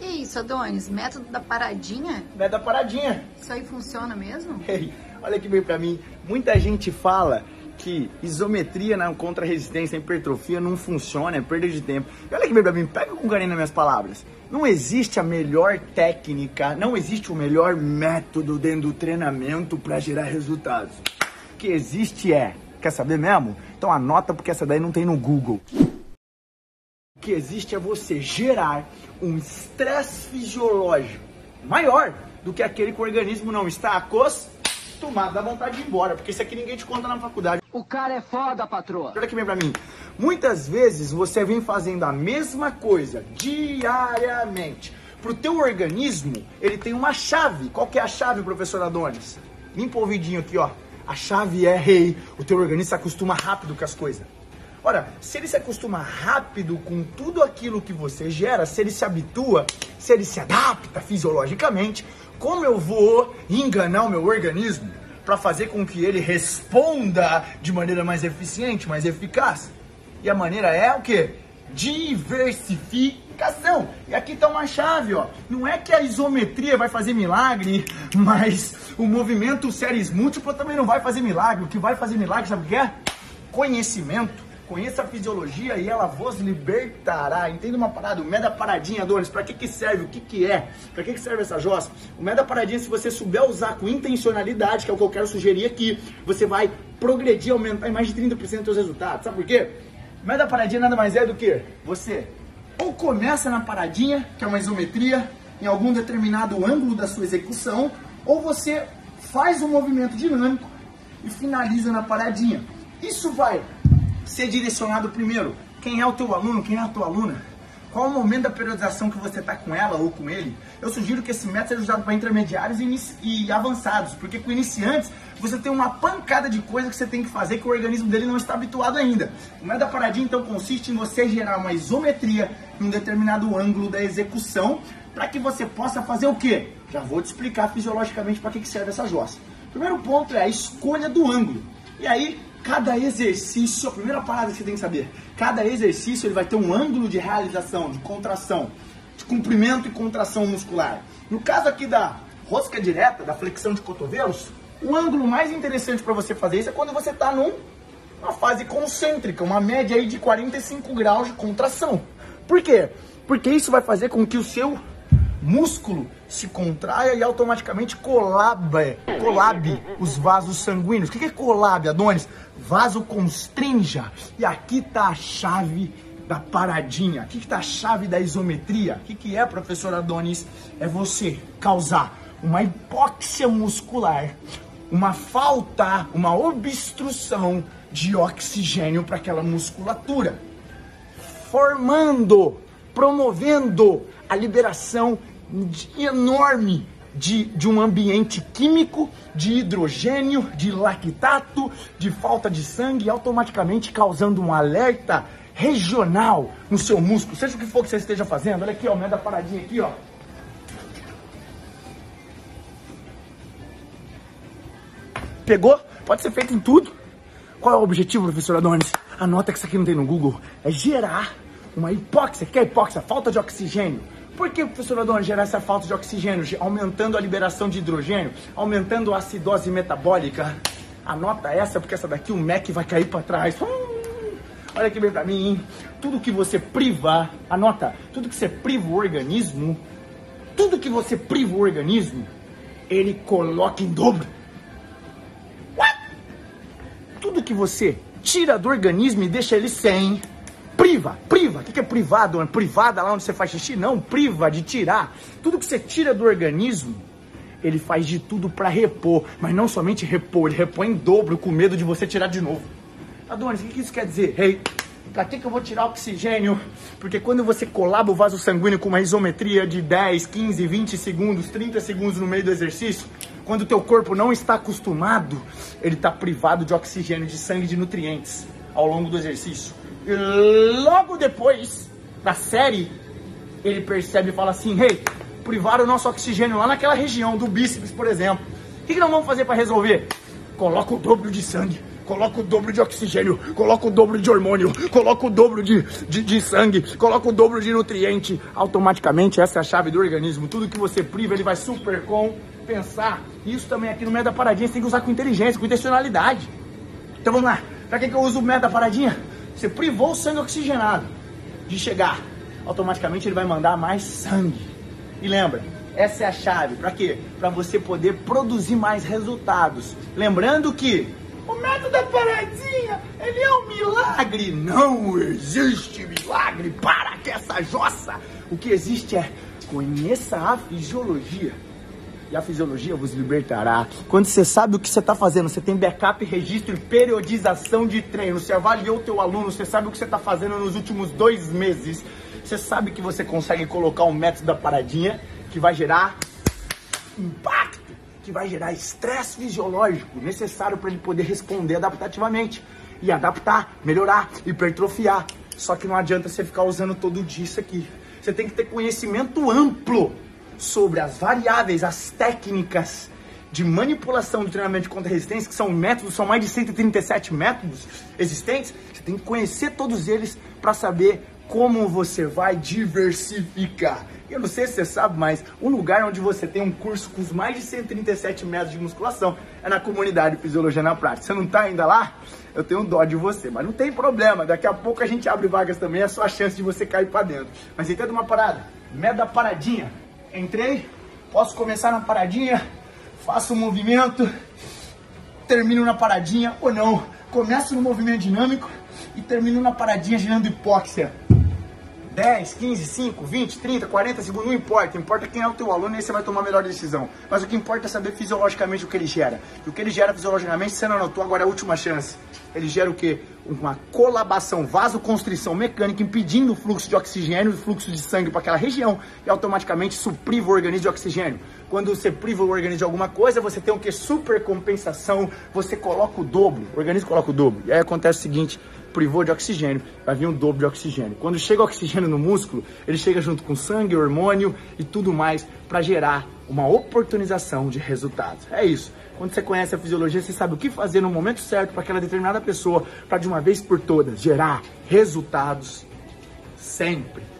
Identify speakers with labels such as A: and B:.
A: Que isso, Adonis? Método da paradinha?
B: Método da paradinha.
A: Isso aí funciona mesmo?
B: Ei, olha que bem pra mim. Muita gente fala que isometria na contra-resistência, hipertrofia não funciona, é perda de tempo. E olha que bem pra mim, pega com carinho nas minhas palavras. Não existe a melhor técnica, não existe o melhor método dentro do treinamento para gerar resultados. O que existe é, quer saber mesmo? Então anota porque essa daí não tem no Google. O que existe é você gerar um estresse fisiológico maior do que aquele que o organismo não está acostumado, dá vontade de ir embora, porque isso aqui ninguém te conta na faculdade.
C: O cara é foda, patroa.
B: Olha aqui bem pra mim. Muitas vezes você vem fazendo a mesma coisa diariamente. Pro teu organismo, ele tem uma chave. Qual que é a chave, professor Adonis? Limpa o ouvidinho aqui, ó. A chave é rei. O teu organismo se acostuma rápido com as coisas. Ora, se ele se acostuma rápido com tudo aquilo que você gera, se ele se habitua, se ele se adapta fisiologicamente, como eu vou enganar o meu organismo para fazer com que ele responda de maneira mais eficiente, mais eficaz? E a maneira é o quê? Diversificação. E aqui está uma chave, ó. Não é que a isometria vai fazer milagre, mas o movimento séries múltipla também não vai fazer milagre. O que vai fazer milagre, sabe o que é? Conhecimento. Conheça a fisiologia e ela vos libertará. Entenda uma parada, o Meda Paradinha, Adonis, para que que serve? O que que é? Para que que serve essa jossa? O Meda Paradinha, se você souber usar com intencionalidade, que é o que eu quero sugerir aqui, você vai progredir, aumentar em mais de 30% os seus resultados. Sabe por quê? O Meda Paradinha nada mais é do que você ou começa na paradinha, que é uma isometria, em algum determinado ângulo da sua execução, ou você faz um movimento dinâmico e finaliza na paradinha. Isso vai ser direcionado primeiro. Quem é o teu aluno? Quem é a tua aluna? Qual o momento da periodização que você está com ela ou com ele? Eu sugiro que esse método seja usado para intermediários e, e, avançados, porque com iniciantes você tem uma pancada de coisas que você tem que fazer que o organismo dele não está habituado ainda. O método da paradinha então consiste em você gerar uma isometria em um determinado ângulo da execução para que você possa fazer o quê? Já vou te explicar fisiologicamente para que serve essa jossa. Primeiro ponto é a escolha do ângulo. E aí Cada exercício, a primeira parada que você tem que saber, cada exercício ele vai ter um ângulo de realização, de contração, de comprimento e contração muscular. No caso aqui da rosca direta, da flexão de cotovelos, o ângulo mais interessante para você fazer isso é quando você está numa fase concêntrica, uma média aí de 45 graus de contração. Por quê? Porque isso vai fazer com que o seu músculo se contraia e automaticamente colabe, colabe os vasos sanguíneos. O que é colabe, Adonis? Vaso constrinja. E aqui está a chave da paradinha. Aqui está a chave da isometria. O que, que é, professor Adonis? É você causar uma hipóxia muscular, uma falta, uma obstrução de oxigênio para aquela musculatura, formando, promovendo a liberação enorme de, de um ambiente químico, de hidrogênio, de lactato, de falta de sangue, automaticamente causando um alerta regional no seu músculo, seja o que for que você esteja fazendo. Olha aqui, ó, da paradinha aqui, ó. Pegou? Pode ser feito em tudo. Qual é o objetivo, professor Adonis? Anota que isso aqui não tem no Google. É gerar uma hipóxia. O que é hipóxia? Falta de oxigênio por que, professor Adorno, gerar essa falta de oxigênio, aumentando a liberação de hidrogênio, aumentando a acidose metabólica? Anota essa, porque essa daqui o MEC vai cair para trás. Hum, olha aqui bem para mim, hein? Tudo que você priva, anota, tudo que você priva o organismo, tudo que você priva o organismo, ele coloca em dobro. What? Tudo que você tira do organismo e deixa ele sem, priva, priva. O que é privado? É privada lá onde você faz xixi? Não, priva de tirar. Tudo que você tira do organismo, ele faz de tudo para repor. Mas não somente repor, ele repõe em dobro com medo de você tirar de novo. Adonis, o que isso quer dizer? Hey, Pra que, que eu vou tirar oxigênio? Porque quando você colaba o vaso sanguíneo com uma isometria de 10, 15, 20 segundos, 30 segundos no meio do exercício, quando o teu corpo não está acostumado, ele está privado de oxigênio, de sangue, de nutrientes ao longo do exercício. E logo depois da série, ele percebe e fala assim: Hey, privaram o nosso oxigênio lá naquela região do bíceps, por exemplo. O que, que nós vamos fazer para resolver? Coloca o dobro de sangue coloca o dobro de oxigênio, coloca o dobro de hormônio, coloca o dobro de, de, de sangue, coloca o dobro de nutriente. Automaticamente, essa é a chave do organismo. Tudo que você priva, ele vai super compensar. Isso também aqui no meio da paradinha, você tem que usar com inteligência, com intencionalidade. Então vamos lá. Pra que, que eu uso o meio da paradinha? Você privou o sangue oxigenado de chegar. Automaticamente ele vai mandar mais sangue. E lembra, essa é a chave. Para quê? Para você poder produzir mais resultados. Lembrando que o método da paradinha, ele é um milagre. Não existe milagre para que essa jossa. O que existe é conheça a fisiologia. E a fisiologia vos libertará. Quando você sabe o que você está fazendo, você tem backup, registro e periodização de treino. Você avaliou o teu aluno, você sabe o que você está fazendo nos últimos dois meses. Você sabe que você consegue colocar um método da paradinha que vai gerar impacto, que vai gerar estresse fisiológico necessário para ele poder responder adaptativamente e adaptar, melhorar, hipertrofiar. Só que não adianta você ficar usando todo dia isso aqui. Você tem que ter conhecimento amplo sobre as variáveis, as técnicas de manipulação do treinamento de contra-resistência, que são métodos, são mais de 137 métodos existentes. Você tem que conhecer todos eles para saber como você vai diversificar. Eu não sei se você sabe, mas um lugar onde você tem um curso com mais de 137 metros de musculação é na comunidade Fisiologia na Prática. Você não está ainda lá? Eu tenho dó de você, mas não tem problema. Daqui a pouco a gente abre vagas também, é só a chance de você cair para dentro. Mas entenda uma parada, da paradinha. Entrei, posso começar na paradinha, faço um movimento, termino na paradinha ou não. Começo no movimento dinâmico e termino na paradinha girando hipóxia. 10, 15, 5, 20, 30, 40 segundos, não importa. Importa quem é o teu aluno e aí você vai tomar a melhor decisão. Mas o que importa é saber fisiologicamente o que ele gera. E o que ele gera fisiologicamente, você não anotou, agora é a última chance. Ele gera o quê? Uma colabação, vasoconstrição mecânica, impedindo o fluxo de oxigênio, o fluxo de sangue para aquela região e automaticamente supriva o organismo de oxigênio. Quando você priva o organismo de alguma coisa, você tem o que? Supercompensação, você coloca o dobro, o organismo coloca o dobro. E aí acontece o seguinte, privou de oxigênio, vai vir um dobro de oxigênio. Quando chega o oxigênio no músculo, ele chega junto com sangue, hormônio e tudo mais para gerar uma oportunização de resultados. É isso. Quando você conhece a fisiologia, você sabe o que fazer no momento certo para aquela determinada pessoa, para de uma vez por todas gerar resultados sempre.